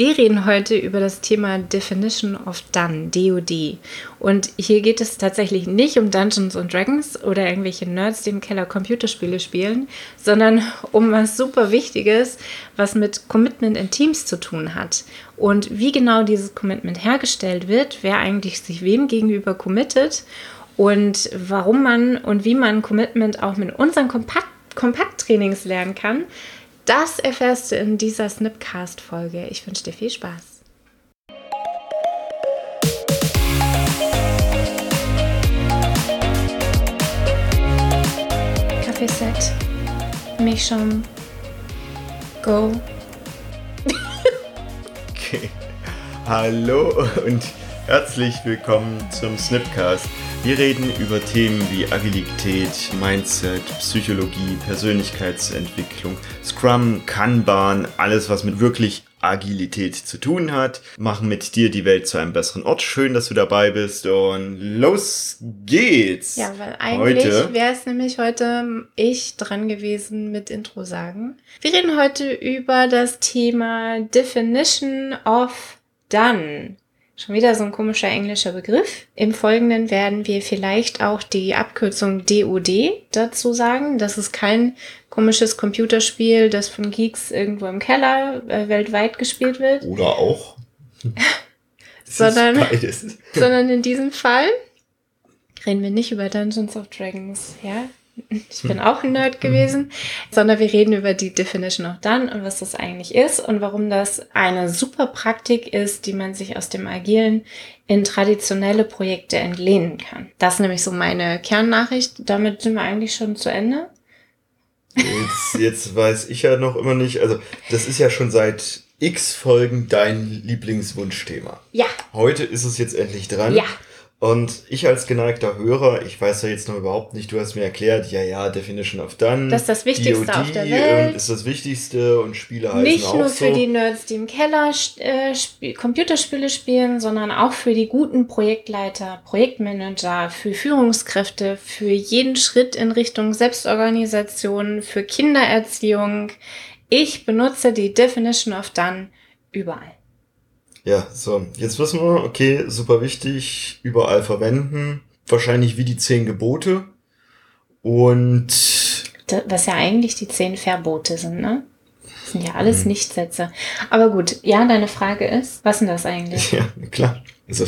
Wir reden heute über das Thema Definition of Done, DOD. Und hier geht es tatsächlich nicht um Dungeons and Dragons oder irgendwelche Nerds, die im Keller Computerspiele spielen, sondern um was super Wichtiges, was mit Commitment in Teams zu tun hat. Und wie genau dieses Commitment hergestellt wird, wer eigentlich sich wem gegenüber committet und warum man und wie man Commitment auch mit unseren Kompakt Kompakttrainings lernen kann, das erfährst du in dieser Snipcast-Folge. Ich wünsche dir viel Spaß. Kaffeeset. Mission. Go. Okay. Hallo und herzlich willkommen zum Snipcast. Wir reden über Themen wie Agilität, Mindset, Psychologie, Persönlichkeitsentwicklung, Scrum, Kanban, alles was mit wirklich Agilität zu tun hat. Machen mit dir die Welt zu einem besseren Ort. Schön, dass du dabei bist und los geht's. Ja, weil eigentlich wäre es nämlich heute ich dran gewesen mit Intro sagen. Wir reden heute über das Thema Definition of Done. Schon wieder so ein komischer englischer Begriff. Im Folgenden werden wir vielleicht auch die Abkürzung DOD dazu sagen. Das ist kein komisches Computerspiel, das von Geeks irgendwo im Keller äh, weltweit gespielt wird. Oder auch. sondern, sondern in diesem Fall reden wir nicht über Dungeons of Dragons, ja? Ich bin auch ein Nerd gewesen, sondern wir reden über die Definition of Done und was das eigentlich ist und warum das eine super Praktik ist, die man sich aus dem Agilen in traditionelle Projekte entlehnen kann. Das ist nämlich so meine Kernnachricht. Damit sind wir eigentlich schon zu Ende. Jetzt, jetzt weiß ich ja noch immer nicht, also das ist ja schon seit x Folgen dein Lieblingswunschthema. Ja. Heute ist es jetzt endlich dran. Ja. Und ich als geneigter Hörer, ich weiß ja jetzt noch überhaupt nicht, du hast mir erklärt, ja, ja, Definition of Done. Das ist das Wichtigste DOD auf der Welt. ist das Wichtigste und Spiele heißen Nicht nur für so. die Nerds, die im Keller äh, Sp Computerspiele spielen, sondern auch für die guten Projektleiter, Projektmanager, für Führungskräfte, für jeden Schritt in Richtung Selbstorganisation, für Kindererziehung. Ich benutze die Definition of Done überall. Ja, so, jetzt wissen wir, okay, super wichtig, überall verwenden. Wahrscheinlich wie die zehn Gebote. Und. Was ja eigentlich die zehn Verbote sind, ne? Das sind ja alles mhm. Nichtsätze. Aber gut, ja, deine Frage ist, was sind das eigentlich? Ja, klar. Also,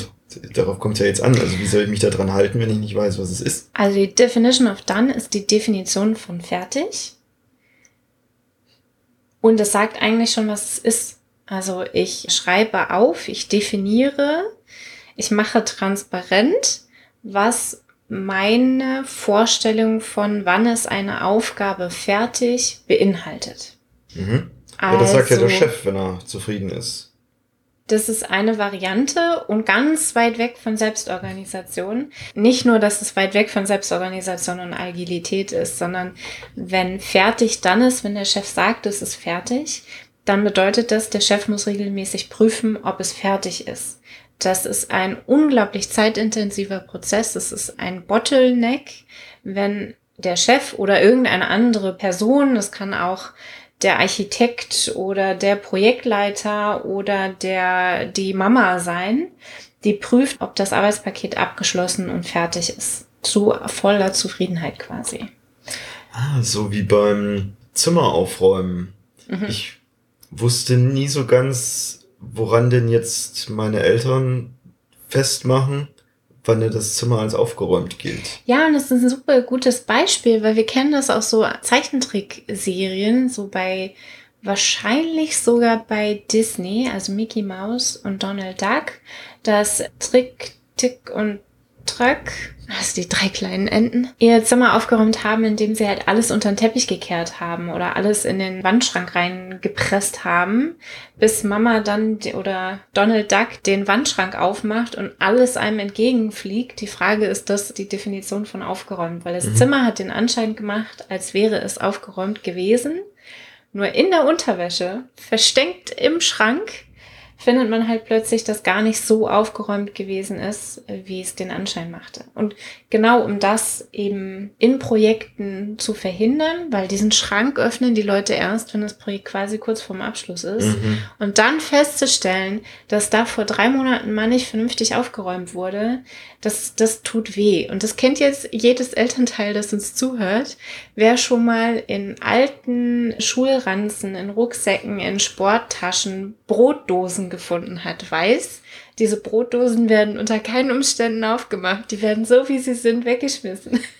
darauf kommt es ja jetzt an. Also, wie soll ich mich da dran halten, wenn ich nicht weiß, was es ist? Also, die Definition of Done ist die Definition von fertig. Und das sagt eigentlich schon, was es ist. Also ich schreibe auf, ich definiere, ich mache transparent, was meine Vorstellung von wann ist eine Aufgabe fertig beinhaltet. Mhm. Ja, das sagt ja der also Chef, wenn er zufrieden ist. Das ist eine Variante und ganz weit weg von Selbstorganisation. Nicht nur, dass es weit weg von Selbstorganisation und Agilität ist, sondern wenn fertig dann ist, wenn der Chef sagt, es ist fertig, dann bedeutet das, der Chef muss regelmäßig prüfen, ob es fertig ist. Das ist ein unglaublich zeitintensiver Prozess. Das ist ein Bottleneck, wenn der Chef oder irgendeine andere Person, das kann auch der Architekt oder der Projektleiter oder der, die Mama sein, die prüft, ob das Arbeitspaket abgeschlossen und fertig ist. Zu voller Zufriedenheit quasi. Ah, so wie beim Zimmer aufräumen. Mhm. Ich wusste nie so ganz, woran denn jetzt meine Eltern festmachen, wann das Zimmer als aufgeräumt gilt. Ja, und das ist ein super gutes Beispiel, weil wir kennen das aus so Zeichentrickserien, so bei wahrscheinlich sogar bei Disney, also Mickey Mouse und Donald Duck, dass Trick, Tick und Track also die drei kleinen Enten, ihr Zimmer aufgeräumt haben, indem sie halt alles unter den Teppich gekehrt haben oder alles in den Wandschrank reingepresst haben, bis Mama dann oder Donald Duck den Wandschrank aufmacht und alles einem entgegenfliegt. Die Frage ist das die Definition von aufgeräumt, weil das mhm. Zimmer hat den Anschein gemacht, als wäre es aufgeräumt gewesen. Nur in der Unterwäsche, versteckt im Schrank, findet man halt plötzlich, dass gar nicht so aufgeräumt gewesen ist, wie es den Anschein machte. Und genau um das eben in Projekten zu verhindern, weil diesen Schrank öffnen die Leute erst, wenn das Projekt quasi kurz vorm Abschluss ist. Mhm. Und dann festzustellen, dass da vor drei Monaten mal nicht vernünftig aufgeräumt wurde, das, das tut weh. Und das kennt jetzt jedes Elternteil, das uns zuhört. Wer schon mal in alten Schulranzen, in Rucksäcken, in Sporttaschen Brotdosen gefunden hat, weiß, diese Brotdosen werden unter keinen Umständen aufgemacht. Die werden so, wie sie sind, weggeschmissen.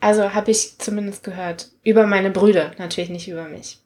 Also habe ich zumindest gehört. Über meine Brüder, natürlich nicht über mich.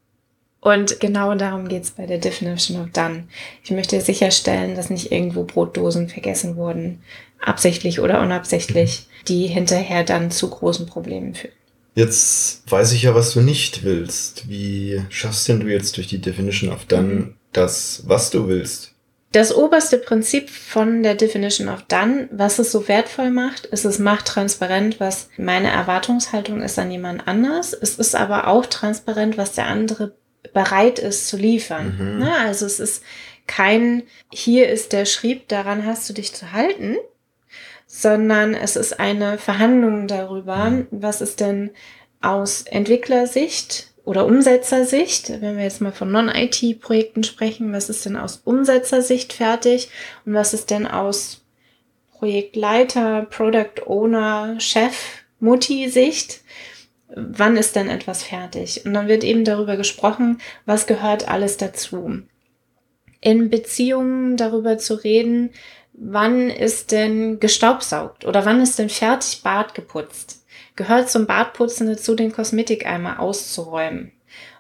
Und genau darum geht's bei der Definition of Done. Ich möchte sicherstellen, dass nicht irgendwo Brotdosen vergessen wurden, absichtlich oder unabsichtlich, die hinterher dann zu großen Problemen führen. Jetzt weiß ich ja, was du nicht willst. Wie schaffst denn du jetzt durch die Definition of Done mhm. Das, was du willst? Das oberste Prinzip von der Definition of Done, was es so wertvoll macht, ist, es macht transparent, was meine Erwartungshaltung ist an jemand anders. Es ist aber auch transparent, was der andere bereit ist zu liefern. Mhm. Ne? Also es ist kein, hier ist der Schrieb, daran hast du dich zu halten, sondern es ist eine Verhandlung darüber, mhm. was ist denn aus Entwicklersicht oder Umsetzersicht, wenn wir jetzt mal von Non-IT-Projekten sprechen, was ist denn aus Umsetzersicht fertig und was ist denn aus Projektleiter, Product Owner, Chef, Mutti-Sicht? Wann ist denn etwas fertig? Und dann wird eben darüber gesprochen, was gehört alles dazu. In Beziehungen darüber zu reden, wann ist denn gestaubsaugt oder wann ist denn fertig Bad geputzt? Gehört zum Badputzen dazu, den Kosmetikeimer auszuräumen.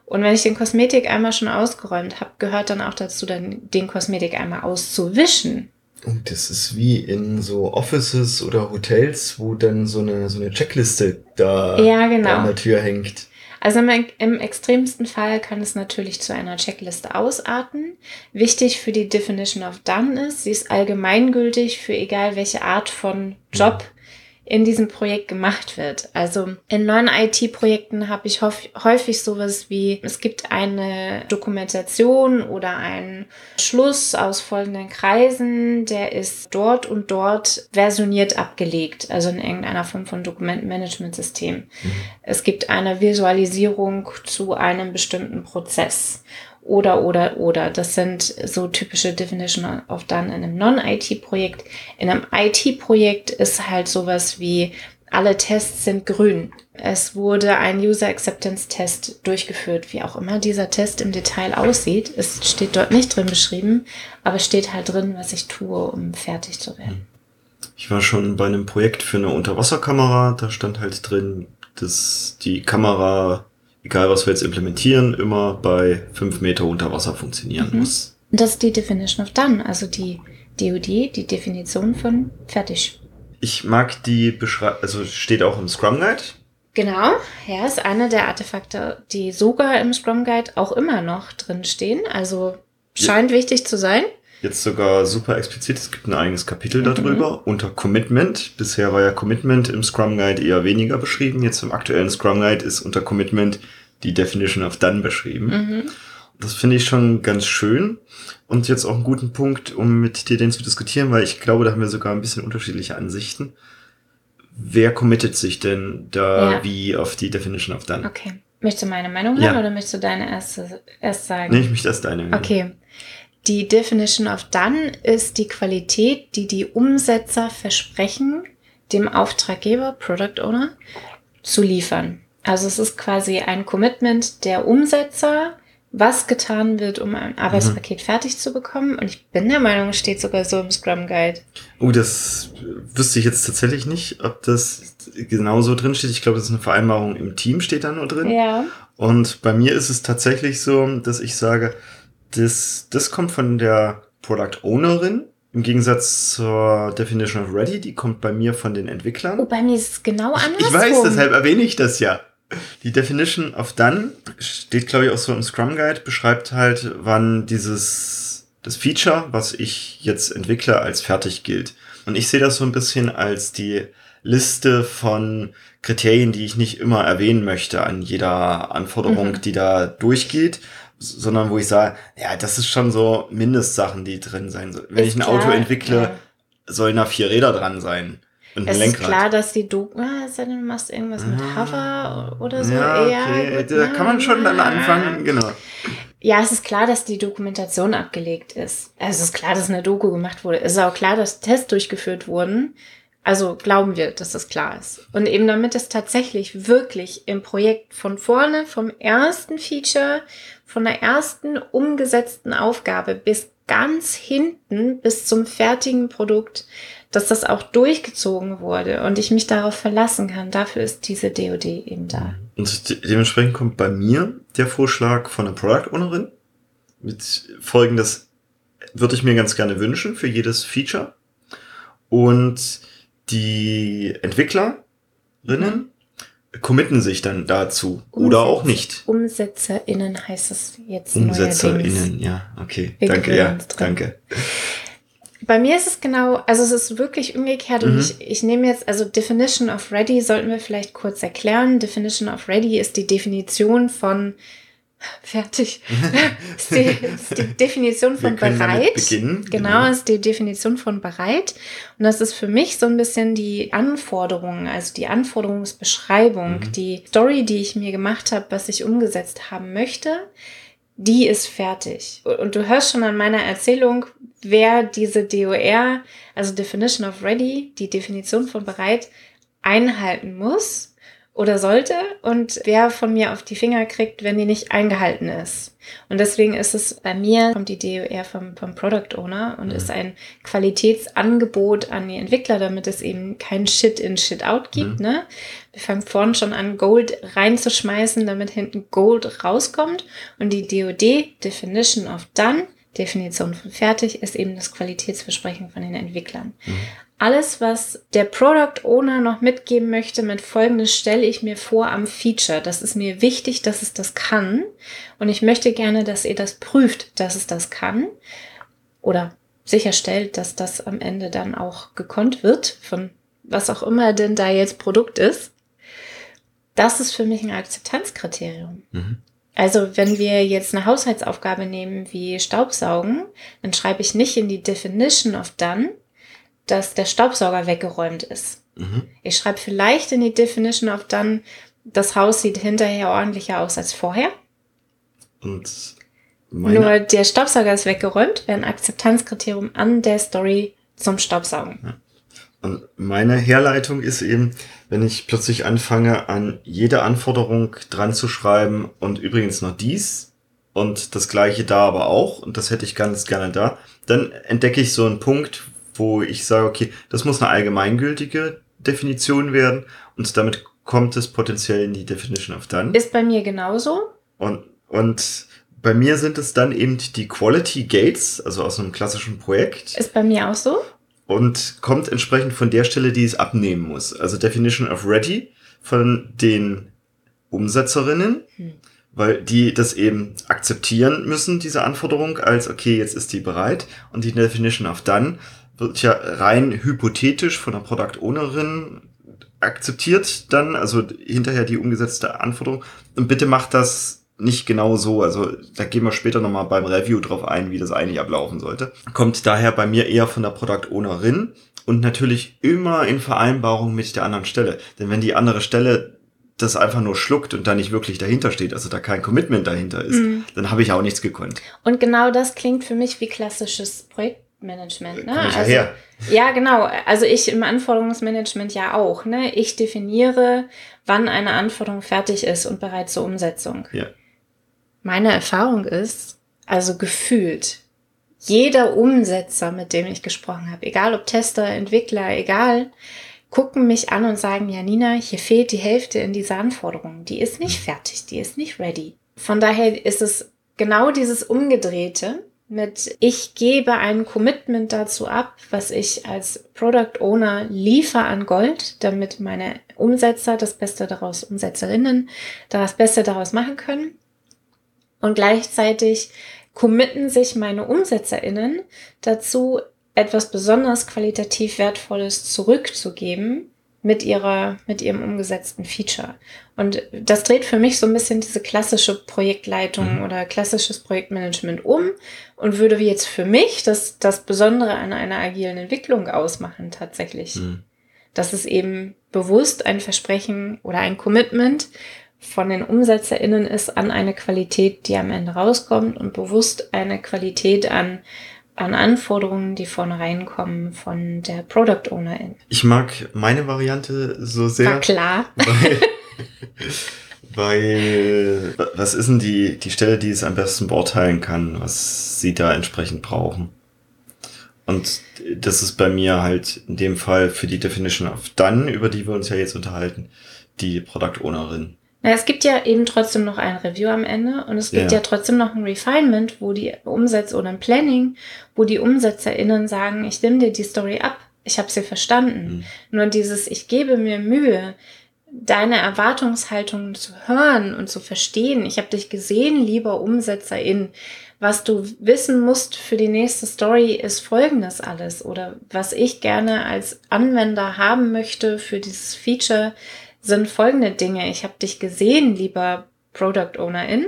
Und wenn ich den Kosmetikeimer schon ausgeräumt habe, gehört dann auch dazu, dann den Kosmetikeimer auszuwischen. Und das ist wie in so Offices oder Hotels, wo dann so eine, so eine Checkliste da, ja, genau. da an der Tür hängt. Also im, im, extremsten Fall kann es natürlich zu einer Checkliste ausarten. Wichtig für die Definition of Done ist, sie ist allgemeingültig für egal welche Art von Job in diesem Projekt gemacht wird. Also in Non-IT-Projekten habe ich häufig sowas wie, es gibt eine Dokumentation oder einen Schluss aus folgenden Kreisen, der ist dort und dort versioniert abgelegt, also in irgendeiner Form von Dokumentenmanagementsystem. Mhm. Es gibt eine Visualisierung zu einem bestimmten Prozess oder, oder, oder. Das sind so typische Definition of Done in einem Non-IT-Projekt. In einem IT-Projekt ist halt sowas wie, alle Tests sind grün. Es wurde ein User Acceptance Test durchgeführt, wie auch immer dieser Test im Detail aussieht. Es steht dort nicht drin beschrieben, aber steht halt drin, was ich tue, um fertig zu werden. Ich war schon bei einem Projekt für eine Unterwasserkamera. Da stand halt drin, dass die Kamera egal was wir jetzt implementieren, immer bei fünf Meter unter Wasser funktionieren mhm. muss. Das ist die Definition of Done, also die DOD, die Definition von fertig. Ich mag die Beschreibung, also steht auch im Scrum Guide. Genau, ja, ist eine der Artefakte, die sogar im Scrum Guide auch immer noch drin stehen. Also scheint ja. wichtig zu sein. Jetzt sogar super explizit. Es gibt ein eigenes Kapitel mhm. darüber unter Commitment. Bisher war ja Commitment im Scrum Guide eher weniger beschrieben. Jetzt im aktuellen Scrum Guide ist unter Commitment die Definition of Done beschrieben. Mhm. Das finde ich schon ganz schön und jetzt auch einen guten Punkt, um mit dir den zu diskutieren, weil ich glaube, da haben wir sogar ein bisschen unterschiedliche Ansichten. Wer committet sich denn da ja. wie auf die Definition of Done? Okay. Möchtest du meine Meinung ja. hören oder möchtest du deine erste erst sagen? Nee, ich möchte erst deine. Okay. Die Definition of Done ist die Qualität, die die Umsetzer versprechen, dem Auftraggeber, Product Owner, zu liefern. Also es ist quasi ein Commitment der Umsetzer, was getan wird, um ein Arbeitspaket mhm. fertig zu bekommen. Und ich bin der Meinung, es steht sogar so im Scrum Guide. Oh, das wüsste ich jetzt tatsächlich nicht, ob das genau so drin steht. Ich glaube, das ist eine Vereinbarung im Team, steht da nur drin. Ja. Und bei mir ist es tatsächlich so, dass ich sage, das, das kommt von der Product Ownerin. Im Gegensatz zur Definition of Ready, die kommt bei mir von den Entwicklern. Oh, bei mir ist es genau andersrum. Ich weiß, deshalb erwähne ich das ja. Die Definition of Done steht, glaube ich, auch so im Scrum Guide, beschreibt halt, wann dieses, das Feature, was ich jetzt entwickle, als fertig gilt. Und ich sehe das so ein bisschen als die Liste von Kriterien, die ich nicht immer erwähnen möchte an jeder Anforderung, mhm. die da durchgeht, sondern wo ich sage, ja, das ist schon so Mindestsachen, die drin sein sollen. Wenn ist ich ein klar, Auto entwickle, ja. sollen da vier Räder dran sein. Und es Lenkrad. ist klar, dass die du, ah, du machst irgendwas mit ah. Hover oder so. Ja, okay. Gut, da kann man schon dann anfangen, genau. Ja, es ist klar, dass die Dokumentation abgelegt ist. Also es ist klar, dass eine Doku gemacht wurde. Es ist auch klar, dass Tests durchgeführt wurden. Also glauben wir, dass das klar ist. Und eben damit es tatsächlich wirklich im Projekt von vorne, vom ersten Feature, von der ersten umgesetzten Aufgabe bis ganz hinten, bis zum fertigen Produkt, dass das auch durchgezogen wurde und ich mich darauf verlassen kann. Dafür ist diese DOD eben da. Und dementsprechend kommt bei mir der Vorschlag von der Product Ownerin mit folgendes würde ich mir ganz gerne wünschen für jedes Feature. Und die Entwicklerinnen committen sich dann dazu Umsetz oder auch nicht. UmsetzerInnen heißt es jetzt UmsetzerInnen, ja, okay. Wir danke, ja, danke. Bei mir ist es genau, also es ist wirklich umgekehrt mhm. und ich, ich nehme jetzt, also Definition of Ready sollten wir vielleicht kurz erklären. Definition of Ready ist die Definition von Fertig. ist, die, ist die Definition von bereit. Beginnen, genau, genau, ist die Definition von bereit. Und das ist für mich so ein bisschen die Anforderung, also die Anforderungsbeschreibung, mhm. die Story, die ich mir gemacht habe, was ich umgesetzt haben möchte, die ist fertig. Und du hörst schon an meiner Erzählung, wer diese DOR, also Definition of Ready, die Definition von bereit, einhalten muss oder sollte und wer von mir auf die Finger kriegt, wenn die nicht eingehalten ist. Und deswegen ist es bei mir, kommt die DOR vom, vom Product Owner und mhm. ist ein Qualitätsangebot an die Entwickler, damit es eben kein Shit in Shit out gibt. Mhm. Ne? Wir fangen vorne schon an, Gold reinzuschmeißen, damit hinten Gold rauskommt. Und die DOD, Definition of Done, Definition von fertig, ist eben das Qualitätsversprechen von den Entwicklern. Mhm alles, was der Product Owner noch mitgeben möchte, mit folgendes stelle ich mir vor am Feature. Das ist mir wichtig, dass es das kann. Und ich möchte gerne, dass ihr das prüft, dass es das kann. Oder sicherstellt, dass das am Ende dann auch gekonnt wird, von was auch immer denn da jetzt Produkt ist. Das ist für mich ein Akzeptanzkriterium. Mhm. Also wenn wir jetzt eine Haushaltsaufgabe nehmen wie Staubsaugen, dann schreibe ich nicht in die Definition of Done, dass der Staubsauger weggeräumt ist. Mhm. Ich schreibe vielleicht in die Definition of Done, das Haus sieht hinterher ordentlicher aus als vorher. Und. Nur der Staubsauger ist weggeräumt, wäre ein Akzeptanzkriterium an der Story zum Staubsaugen. Ja. Meine Herleitung ist eben, wenn ich plötzlich anfange, an jede Anforderung dran zu schreiben und übrigens noch dies und das gleiche da aber auch und das hätte ich ganz gerne da, dann entdecke ich so einen Punkt, wo ich sage, okay, das muss eine allgemeingültige Definition werden und damit kommt es potenziell in die Definition of Done. Ist bei mir genauso. Und, und bei mir sind es dann eben die Quality Gates, also aus einem klassischen Projekt. Ist bei mir auch so. Und kommt entsprechend von der Stelle, die es abnehmen muss. Also Definition of Ready von den Umsetzerinnen, hm. weil die das eben akzeptieren müssen, diese Anforderung, als okay, jetzt ist die bereit. Und die Definition of Done wird ja rein hypothetisch von der Product Ownerin akzeptiert dann, also hinterher die umgesetzte Anforderung. Und bitte macht das nicht genau so. Also da gehen wir später nochmal beim Review drauf ein, wie das eigentlich ablaufen sollte. Kommt daher bei mir eher von der Product Ownerin und natürlich immer in Vereinbarung mit der anderen Stelle. Denn wenn die andere Stelle das einfach nur schluckt und da nicht wirklich dahinter steht, also da kein Commitment dahinter ist, mm. dann habe ich auch nichts gekonnt. Und genau das klingt für mich wie klassisches Projekt Management. Ne? Also, her. Ja, genau. Also ich im Anforderungsmanagement ja auch. Ne? Ich definiere, wann eine Anforderung fertig ist und bereit zur Umsetzung. Ja. Meine Erfahrung ist, also gefühlt, jeder Umsetzer, mit dem ich gesprochen habe, egal ob Tester, Entwickler, egal, gucken mich an und sagen, ja Nina, hier fehlt die Hälfte in dieser Anforderung. Die ist nicht fertig, die ist nicht ready. Von daher ist es genau dieses Umgedrehte, mit ich gebe ein Commitment dazu ab, was ich als Product Owner liefere an Gold, damit meine Umsetzer das Beste daraus, Umsetzerinnen, das Beste daraus machen können. Und gleichzeitig committen sich meine UmsetzerInnen dazu, etwas besonders qualitativ Wertvolles zurückzugeben, mit ihrer, mit ihrem umgesetzten Feature. Und das dreht für mich so ein bisschen diese klassische Projektleitung mhm. oder klassisches Projektmanagement um und würde jetzt für mich das, das Besondere an einer agilen Entwicklung ausmachen tatsächlich. Mhm. Dass es eben bewusst ein Versprechen oder ein Commitment von den UmsetzerInnen ist an eine Qualität, die am Ende rauskommt und bewusst eine Qualität an an Anforderungen, die von reinkommen von der Product Ownerin. Ich mag meine Variante so sehr. War klar. Weil, weil was ist denn die, die Stelle, die es am besten beurteilen kann, was sie da entsprechend brauchen? Und das ist bei mir halt in dem Fall für die Definition of Done, über die wir uns ja jetzt unterhalten, die Product Ownerin. Es gibt ja eben trotzdem noch ein Review am Ende und es gibt ja, ja trotzdem noch ein Refinement, wo die Umsätze oder ein Planning, wo die UmsetzerInnen sagen, ich nehme dir die Story ab, ich habe sie verstanden. Mhm. Nur dieses, ich gebe mir Mühe, deine Erwartungshaltung zu hören und zu verstehen. Ich habe dich gesehen, lieber Umsetzerin. Was du wissen musst für die nächste Story ist folgendes alles. Oder was ich gerne als Anwender haben möchte für dieses Feature sind folgende Dinge. Ich habe dich gesehen, lieber Product Ownerin.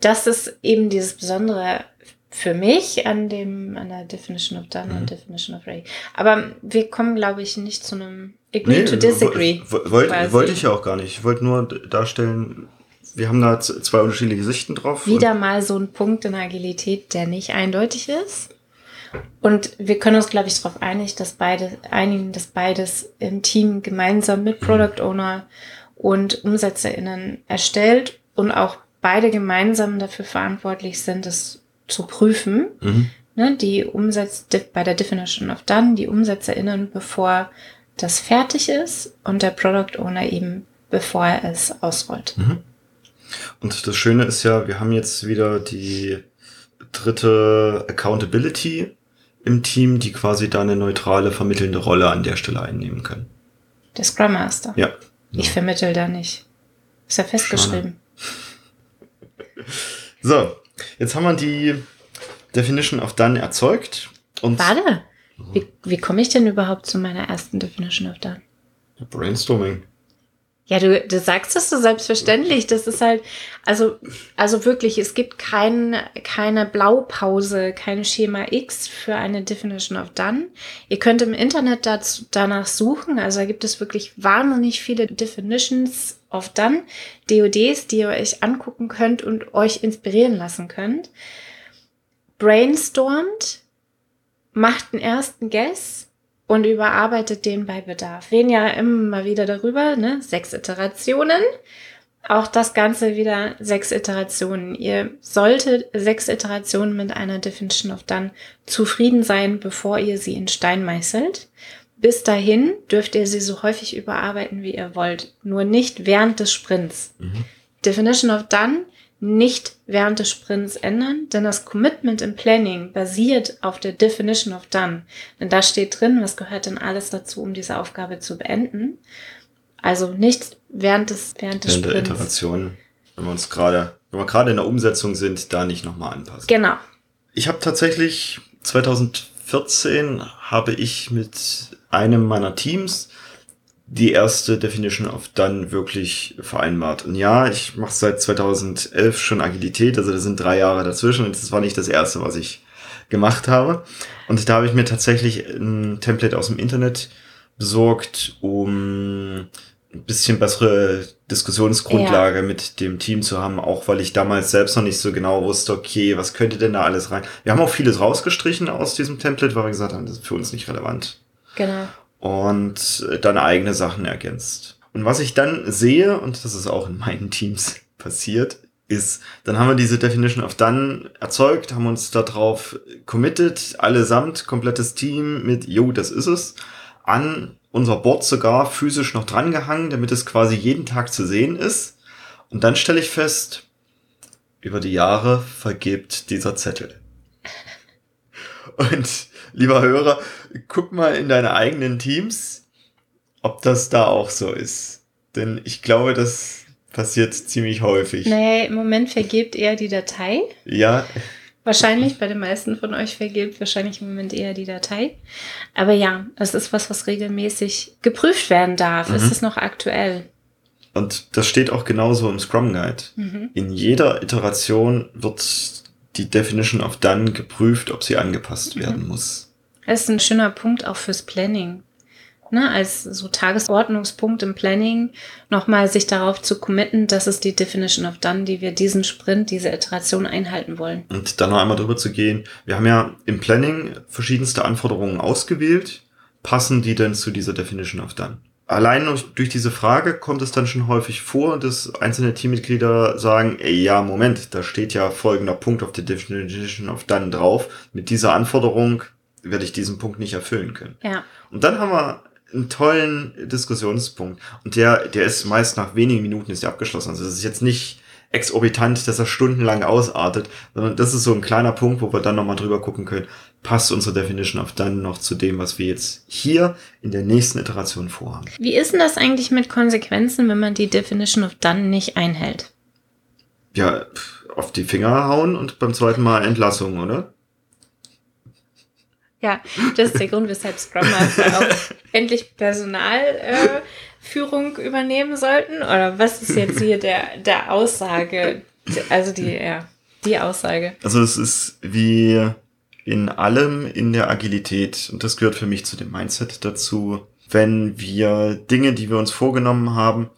Das ist eben dieses Besondere für mich an dem, an der Definition of Done mhm. und Definition of Ready. Aber wir kommen, glaube ich, nicht zu einem Agree nee, to Disagree. Wollte wollt ich ja auch gar nicht. Ich wollte nur darstellen, wir haben da zwei unterschiedliche Sichten drauf. Wieder mal so ein Punkt in Agilität, der nicht eindeutig ist. Und wir können uns, glaube ich, darauf einig, dass beide, einigen, dass beides im Team gemeinsam mit Product Owner und UmsetzerInnen erstellt und auch beide gemeinsam dafür verantwortlich sind, es zu prüfen. Mhm. Ne, die Umsetz bei der Definition of Done, die UmsetzerInnen, bevor das fertig ist und der Product Owner eben, bevor er es ausrollt. Mhm. Und das Schöne ist ja, wir haben jetzt wieder die dritte Accountability im Team, die quasi da eine neutrale, vermittelnde Rolle an der Stelle einnehmen können. Der Scrum Master? Ja. Ich vermittel da nicht. Ist ja festgeschrieben. So, jetzt haben wir die Definition of Done erzeugt. Und Warte, wie, wie komme ich denn überhaupt zu meiner ersten Definition of Done? Brainstorming. Ja, du, du sagst das so selbstverständlich. Das ist halt, also, also wirklich, es gibt kein, keine Blaupause, kein Schema X für eine Definition of Done. Ihr könnt im Internet dazu, danach suchen. Also da gibt es wirklich wahnsinnig viele Definitions of Done, DODs, die ihr euch angucken könnt und euch inspirieren lassen könnt. Brainstormt, macht einen ersten Guess und überarbeitet den bei Bedarf. Reden ja immer wieder darüber, ne? Sechs Iterationen. Auch das Ganze wieder sechs Iterationen. Ihr solltet sechs Iterationen mit einer Definition of Done zufrieden sein, bevor ihr sie in Stein meißelt. Bis dahin dürft ihr sie so häufig überarbeiten, wie ihr wollt. Nur nicht während des Sprints. Mhm. Definition of Done nicht während des Sprints ändern, denn das Commitment im Planning basiert auf der Definition of Done. Denn da steht drin, was gehört denn alles dazu, um diese Aufgabe zu beenden. Also nicht während des, während des während Sprints. Der Iteration, wenn wir uns gerade, wenn wir gerade in der Umsetzung sind, da nicht nochmal anpassen. Genau. Ich habe tatsächlich 2014 habe ich mit einem meiner Teams die erste Definition of Done wirklich vereinbart. Und ja, ich mache seit 2011 schon Agilität, also das sind drei Jahre dazwischen und das war nicht das erste, was ich gemacht habe. Und da habe ich mir tatsächlich ein Template aus dem Internet besorgt, um ein bisschen bessere Diskussionsgrundlage ja. mit dem Team zu haben, auch weil ich damals selbst noch nicht so genau wusste, okay, was könnte denn da alles rein? Wir haben auch vieles rausgestrichen aus diesem Template, weil wir gesagt haben, das ist für uns nicht relevant. Genau und dann eigene Sachen ergänzt. Und was ich dann sehe, und das ist auch in meinen Teams passiert, ist, dann haben wir diese Definition of Done erzeugt, haben uns darauf committed, allesamt, komplettes Team mit, jo, das ist es, an unser Board sogar physisch noch drangehangen, damit es quasi jeden Tag zu sehen ist. Und dann stelle ich fest, über die Jahre vergibt dieser Zettel. Und lieber Hörer, guck mal in deine eigenen Teams, ob das da auch so ist. Denn ich glaube, das passiert ziemlich häufig. Nee, im Moment vergibt er die Datei. Ja. Wahrscheinlich bei den meisten von euch vergibt wahrscheinlich im Moment eher die Datei. Aber ja, es ist was, was regelmäßig geprüft werden darf. Mhm. Es ist noch aktuell. Und das steht auch genauso im Scrum Guide. Mhm. In jeder Iteration wird die Definition of Done geprüft, ob sie angepasst mhm. werden muss. Das ist ein schöner Punkt auch fürs Planning ne, als so Tagesordnungspunkt im Planning nochmal sich darauf zu committen, das ist die Definition of Done, die wir diesen Sprint, diese Iteration einhalten wollen. Und dann noch einmal drüber zu gehen. Wir haben ja im Planning verschiedenste Anforderungen ausgewählt. Passen die denn zu dieser Definition of Done? Allein durch diese Frage kommt es dann schon häufig vor, dass einzelne Teammitglieder sagen, ey, ja, Moment, da steht ja folgender Punkt auf der Definition of Done drauf. Mit dieser Anforderung werde ich diesen Punkt nicht erfüllen können. Ja. Und dann haben wir einen tollen Diskussionspunkt. Und der, der ist meist nach wenigen Minuten ist der abgeschlossen. Also es ist jetzt nicht exorbitant, dass er stundenlang ausartet, sondern das ist so ein kleiner Punkt, wo wir dann nochmal drüber gucken können, passt unsere Definition of Done noch zu dem, was wir jetzt hier in der nächsten Iteration vorhaben. Wie ist denn das eigentlich mit Konsequenzen, wenn man die Definition of Done nicht einhält? Ja, auf die Finger hauen und beim zweiten Mal Entlassung, oder? Ja, das ist der Grund, weshalb Scrum Master auch endlich Personalführung äh, übernehmen sollten. Oder was ist jetzt hier der, der Aussage, also die, ja, die Aussage? Also es ist wie in allem in der Agilität, und das gehört für mich zu dem Mindset dazu, wenn wir Dinge, die wir uns vorgenommen haben,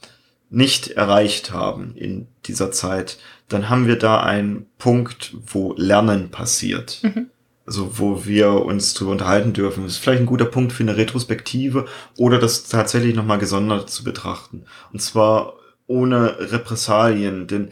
nicht erreicht haben in dieser Zeit, dann haben wir da einen Punkt, wo Lernen passiert. Mhm also wo wir uns drüber unterhalten dürfen. Das ist vielleicht ein guter Punkt für eine Retrospektive oder das tatsächlich nochmal gesondert zu betrachten. Und zwar ohne Repressalien, denn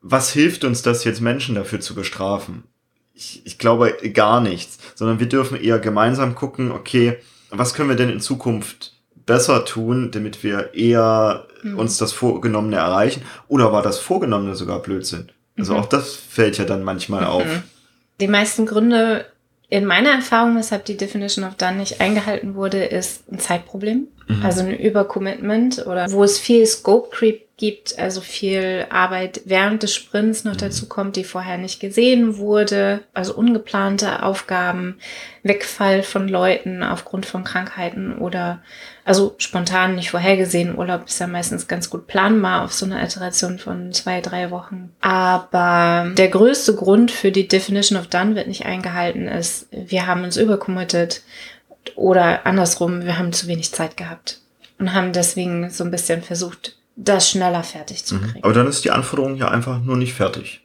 was hilft uns das jetzt Menschen dafür zu bestrafen? Ich, ich glaube gar nichts, sondern wir dürfen eher gemeinsam gucken, okay, was können wir denn in Zukunft besser tun, damit wir eher mhm. uns das Vorgenommene erreichen? Oder war das Vorgenommene sogar Blödsinn? Also mhm. auch das fällt ja dann manchmal mhm. auf. Die meisten Gründe in meiner Erfahrung, weshalb die Definition of Done nicht eingehalten wurde, ist ein Zeitproblem. Mhm. Also ein Übercommitment oder wo es viel Scope Creep gibt, also viel Arbeit während des Sprints noch mhm. dazu kommt, die vorher nicht gesehen wurde, also ungeplante Aufgaben, Wegfall von Leuten aufgrund von Krankheiten oder also spontan nicht vorhergesehen. Urlaub ist ja meistens ganz gut planbar auf so einer Iteration von zwei, drei Wochen. Aber der größte Grund für die Definition of Done wird nicht eingehalten ist, wir haben uns übercommitted oder andersrum, wir haben zu wenig Zeit gehabt und haben deswegen so ein bisschen versucht, das schneller fertig zu mhm. kriegen. Aber dann ist die Anforderung ja einfach nur nicht fertig.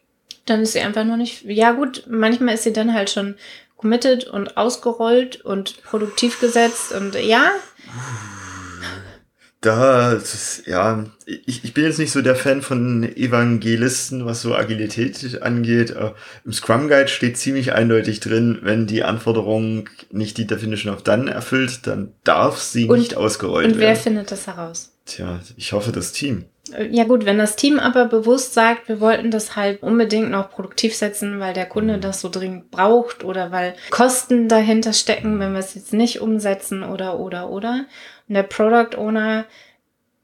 Dann ist sie einfach nur nicht, ja gut, manchmal ist sie dann halt schon committed und ausgerollt und produktiv gesetzt und ja, da, ist, ja, ich, ich bin jetzt nicht so der Fan von Evangelisten, was so Agilität angeht. Im Scrum Guide steht ziemlich eindeutig drin, wenn die Anforderung nicht die Definition of Done erfüllt, dann darf sie und, nicht ausgerollt werden. Und wer findet das heraus? Tja, ich hoffe das Team. Äh, ja gut, wenn das Team aber bewusst sagt, wir wollten das halt unbedingt noch produktiv setzen, weil der Kunde mhm. das so dringend braucht oder weil Kosten dahinter stecken, wenn wir es jetzt nicht umsetzen oder oder oder und der Product Owner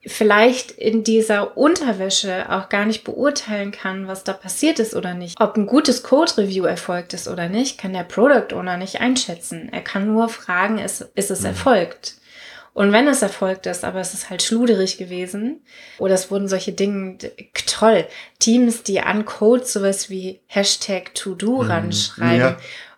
vielleicht in dieser Unterwäsche auch gar nicht beurteilen kann, was da passiert ist oder nicht. Ob ein gutes Code-Review erfolgt ist oder nicht, kann der Product Owner nicht einschätzen. Er kann nur fragen, ist, ist es mhm. erfolgt? Und wenn es erfolgt ist, aber es ist halt schluderig gewesen, oder es wurden solche Dinge, toll, Teams, die an Code sowas wie Hashtag To-Do mhm. ranschreiben. Ja.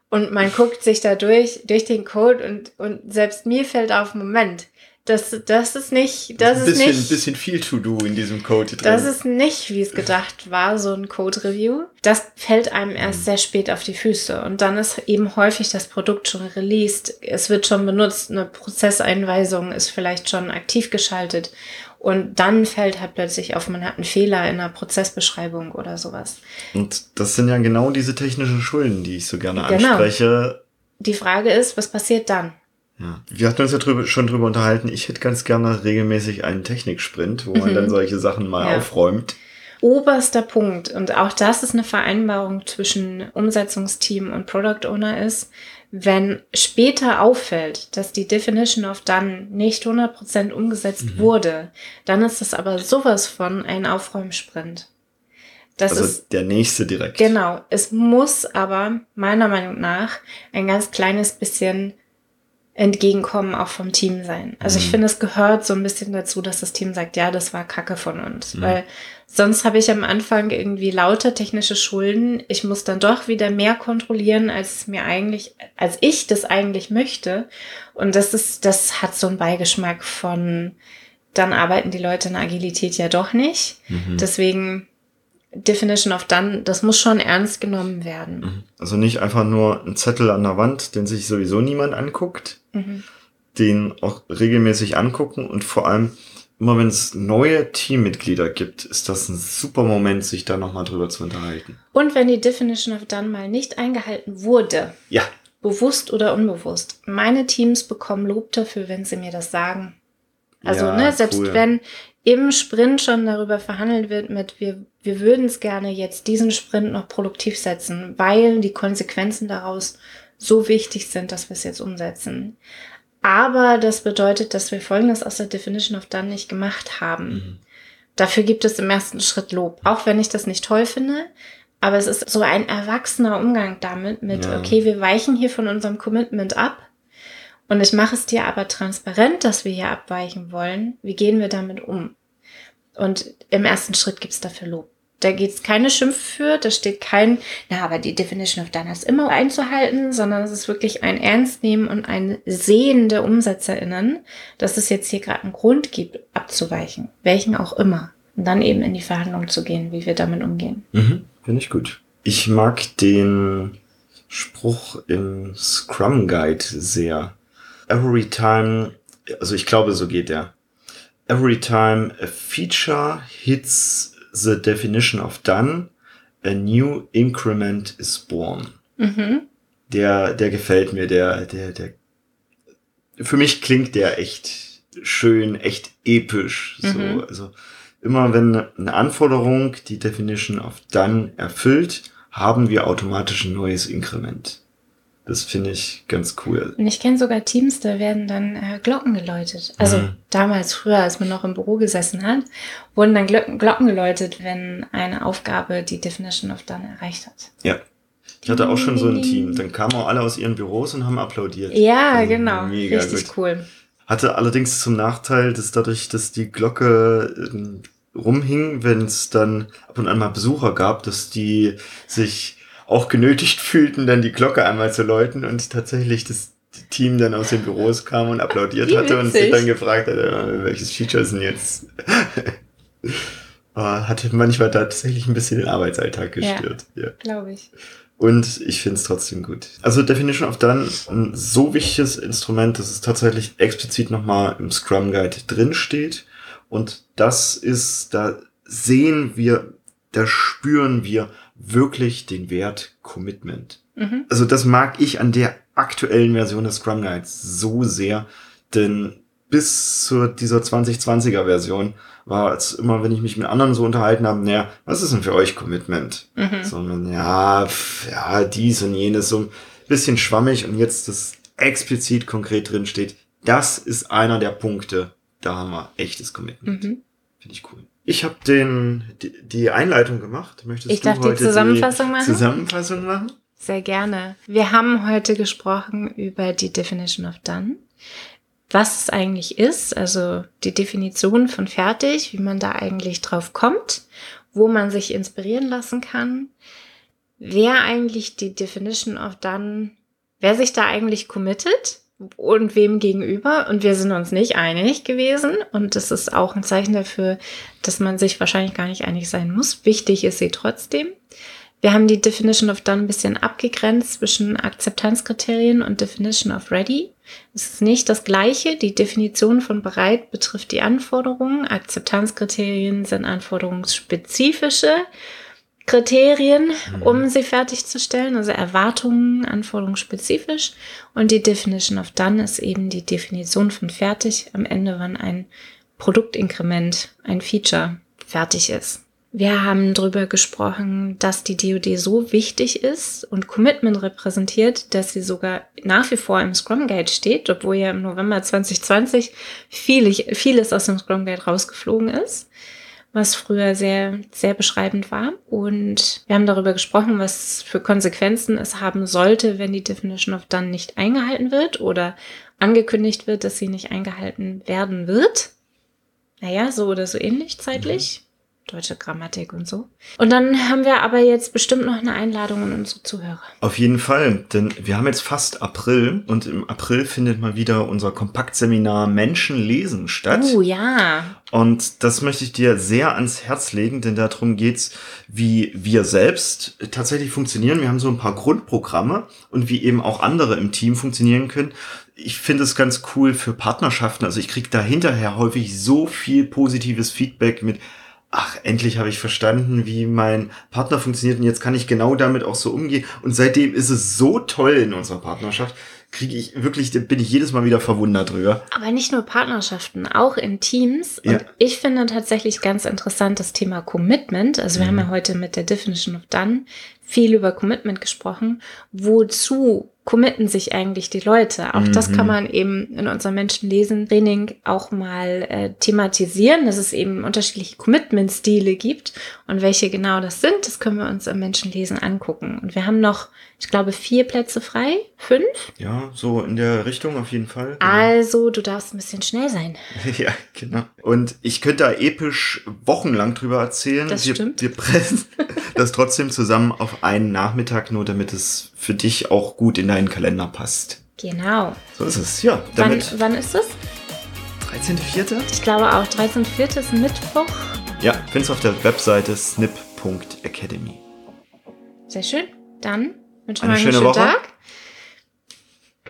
Und man guckt sich da durch, durch den Code und, und selbst mir fällt auf, Moment, das, das ist nicht, das, das ist, bisschen, nicht. Ein bisschen viel To-Do in diesem Code drin. Das ist nicht, wie es gedacht war, so ein Code-Review. Das fällt einem erst mhm. sehr spät auf die Füße. Und dann ist eben häufig das Produkt schon released. Es wird schon benutzt. Eine Prozesseinweisung ist vielleicht schon aktiv geschaltet. Und dann fällt halt plötzlich auf, man hat einen Fehler in der Prozessbeschreibung oder sowas. Und das sind ja genau diese technischen Schulden, die ich so gerne genau. anspreche. Die Frage ist, was passiert dann? Ja. Wir hatten uns ja drüber, schon drüber unterhalten. Ich hätte ganz gerne regelmäßig einen Techniksprint, wo man mhm. dann solche Sachen mal ja. aufräumt. Oberster Punkt, und auch das ist eine Vereinbarung zwischen Umsetzungsteam und Product Owner ist, wenn später auffällt, dass die Definition of Done nicht 100% umgesetzt mhm. wurde, dann ist das aber sowas von ein Aufräumsprint. Das also ist der nächste direkt. Genau. Es muss aber meiner Meinung nach ein ganz kleines bisschen Entgegenkommen auch vom Team sein. Also ich Mhm. finde, es gehört so ein bisschen dazu, dass das Team sagt, ja, das war Kacke von uns. Mhm. Weil sonst habe ich am Anfang irgendwie lauter technische Schulden. Ich muss dann doch wieder mehr kontrollieren, als mir eigentlich, als ich das eigentlich möchte. Und das ist, das hat so einen Beigeschmack von, dann arbeiten die Leute in Agilität ja doch nicht. Mhm. Deswegen Definition of Done, das muss schon ernst genommen werden. Mhm. Also nicht einfach nur ein Zettel an der Wand, den sich sowieso niemand anguckt, Mhm. den auch regelmäßig angucken und vor allem immer wenn es neue Teammitglieder gibt, ist das ein super Moment, sich da nochmal drüber zu unterhalten. Und wenn die Definition of Done mal nicht eingehalten wurde, Ja, bewusst oder unbewusst, meine Teams bekommen Lob dafür, wenn sie mir das sagen. Also, Ja, ne, selbst cool. wenn im Sprint schon darüber verhandelt wird mit, wir, wir würden es gerne jetzt diesen Sprint noch produktiv setzen, weil die Konsequenzen daraus so wichtig sind, dass wir es jetzt umsetzen. Aber das bedeutet, dass wir Folgendes aus der Definition of Done nicht gemacht haben. Mhm. Dafür gibt es im ersten Schritt Lob, auch wenn ich das nicht toll finde. Aber es ist so ein erwachsener Umgang damit, mit, Ja. okay, wir weichen hier von unserem Commitment ab. Und ich mache es dir aber transparent, dass wir hier abweichen wollen. Wie gehen wir damit um? Und im ersten Schritt gibt's dafür Lob. Da geht's keine Schimpf für, da steht kein, na, aber die Definition of Done ist immer einzuhalten, sondern es ist wirklich ein Ernstnehmen und ein Sehen der UmsetzerInnen, dass es jetzt hier gerade einen Grund gibt, abzuweichen. Welchen auch immer. Und dann eben in die Verhandlung zu gehen, wie wir damit umgehen. Mhm. Finde ich gut. Ich mag den Spruch im Scrum Guide sehr. Every time, also ich glaube, so geht der. Every time a feature hits the definition of done, a new increment is born. Mhm. Der, der gefällt mir, der, der, der, für mich klingt der echt schön, echt episch, so, Mhm. also, immer wenn eine Anforderung die Definition of done erfüllt, haben wir automatisch ein neues Inkrement. Das finde ich ganz cool. Und ich kenne sogar Teams, da werden dann äh, Glocken geläutet. Also Mhm. damals früher, als man noch im Büro gesessen hat, wurden dann Glocken, Glocken geläutet, wenn eine Aufgabe die Definition of Done erreicht hat. Ja. Ich hatte auch schon so ein Team. Dann kamen auch alle aus ihren Büros und haben applaudiert. Ja, Also genau. Mega Richtig gut. cool. Hatte allerdings zum Nachteil, dass dadurch, dass die Glocke ähm, rumhing, wenn es dann ab und an mal Besucher gab, dass die sich auch genötigt fühlten, dann die Glocke einmal zu läuten und tatsächlich das Team dann aus den Büros kam und applaudiert Wie hatte und sich dann gefragt hat, äh, welches Feature ist denn jetzt? Aber Hat manchmal tatsächlich ein bisschen den Arbeitsalltag Ja. gestört. Ja. Glaube ich. Und ich finde es trotzdem gut. Also Definition of Done, ein so wichtiges Instrument, dass es tatsächlich explizit nochmal im Scrum Guide drin steht. Und das ist, da sehen wir, da spüren wir wirklich den Wert Commitment. Mhm. Also das mag ich an der aktuellen Version des Scrum Guides so sehr, denn bis zu dieser 2020er Version war es immer, wenn ich mich mit anderen so unterhalten habe, naja, was ist denn für euch Commitment? Mhm. sondern ja, pf, ja, dies und jenes, so ein bisschen schwammig und jetzt das explizit konkret drin steht, das ist einer der Punkte, da haben wir echtes Commitment. Mhm. Finde ich cool. Ich habe den die, die Einleitung gemacht. Möchtest Ich du darf die heute Zusammenfassung machen? Zusammenfassung machen? Sehr gerne. Wir haben heute gesprochen über die Definition of Done. Was es eigentlich ist, also die Definition von fertig, wie man da eigentlich drauf kommt, wo man sich inspirieren lassen kann, wer eigentlich die Definition of Done, wer sich da eigentlich committet und wem gegenüber. Und wir sind uns nicht einig gewesen. Und das ist auch ein Zeichen dafür, dass man sich wahrscheinlich gar nicht einig sein muss. Wichtig ist sie trotzdem. Wir haben die Definition of Done ein bisschen abgegrenzt zwischen Akzeptanzkriterien und Definition of Ready. Es ist nicht das gleiche. Die Definition von bereit betrifft die Anforderungen. Akzeptanzkriterien sind anforderungsspezifische Kriterien, um sie fertigzustellen, also Erwartungen, anforderungsspezifisch. Und die Definition of Done ist eben die Definition von fertig am Ende, wann ein Produktinkrement, ein Feature fertig ist. Wir haben darüber gesprochen, dass die DoD so wichtig ist und Commitment repräsentiert, dass sie sogar nach wie vor im Scrum Guide steht, obwohl ja im November 2020 viel, vieles aus dem Scrum Guide rausgeflogen ist. Was früher sehr, sehr beschreibend war. Und wir haben darüber gesprochen, was für Konsequenzen es haben sollte, wenn die Definition of Done nicht eingehalten wird oder angekündigt wird, dass sie nicht eingehalten werden wird. Naja, so oder so ähnlich zeitlich. Mhm deutsche Grammatik und so. Und dann haben wir aber jetzt bestimmt noch eine Einladung an unsere Zuhörer. Auf jeden Fall, denn wir haben jetzt fast April und im April findet mal wieder unser Kompaktseminar Menschen lesen statt. Oh ja. Und das möchte ich dir sehr ans Herz legen, denn darum geht's, wie wir selbst tatsächlich funktionieren. Wir haben so ein paar Grundprogramme und wie eben auch andere im Team funktionieren können. Ich finde es ganz cool für Partnerschaften. Also ich kriege da hinterher häufig so viel positives Feedback mit, ach, endlich habe ich verstanden, wie mein Partner funktioniert und jetzt kann ich genau damit auch so umgehen. Und seitdem ist es so toll in unserer Partnerschaft. Kriege ich wirklich, bin ich jedes Mal wieder verwundert drüber. Aber nicht nur Partnerschaften, auch in Teams. Und ja. ich finde tatsächlich ganz interessant das Thema Commitment. Also wir mhm. haben ja heute mit der Definition of Done viel über Commitment gesprochen. Wozu committen sich eigentlich die Leute? Auch mhm. das kann mhm. man eben in unserem Menschenlesen-Training auch mal äh, thematisieren, dass es eben unterschiedliche Commitment-Stile gibt und welche genau das sind, das können wir uns im Menschenlesen angucken. Und wir haben noch, ich glaube, vier Plätze frei, fünf? Ja, so in der Richtung auf jeden Fall. Genau. Also, du darfst ein bisschen schnell sein. ja, genau. Und ich könnte da episch wochenlang drüber erzählen. Das wir, stimmt. Wir pressen das trotzdem zusammen auf einen Nachmittag, nur damit es für dich auch gut in deinen Kalender passt. Genau. So ist es, ja. Damit wann, wann ist es? 13.04.? Ich glaube auch. 13.04. ist Mittwoch. Ja, findest du auf der Webseite snip.academy. Sehr schön. Dann wünsche ich schöne einen schönen Woche. Tag.